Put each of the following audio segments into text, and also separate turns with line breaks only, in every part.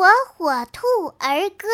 火火兔儿歌》。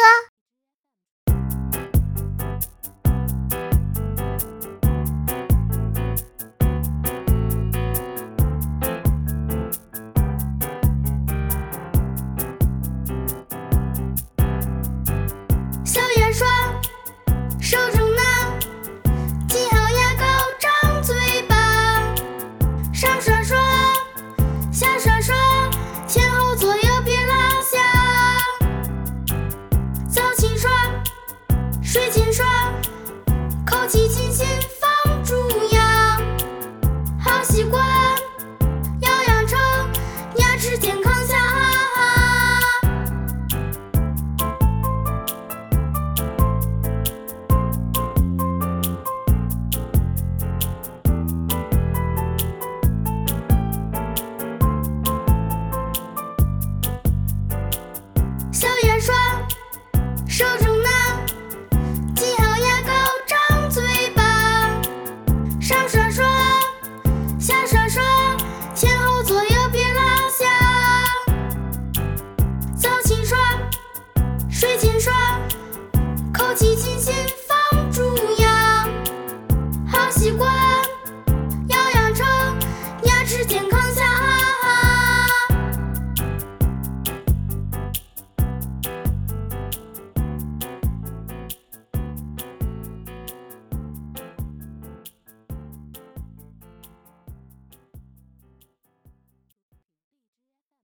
齐心协。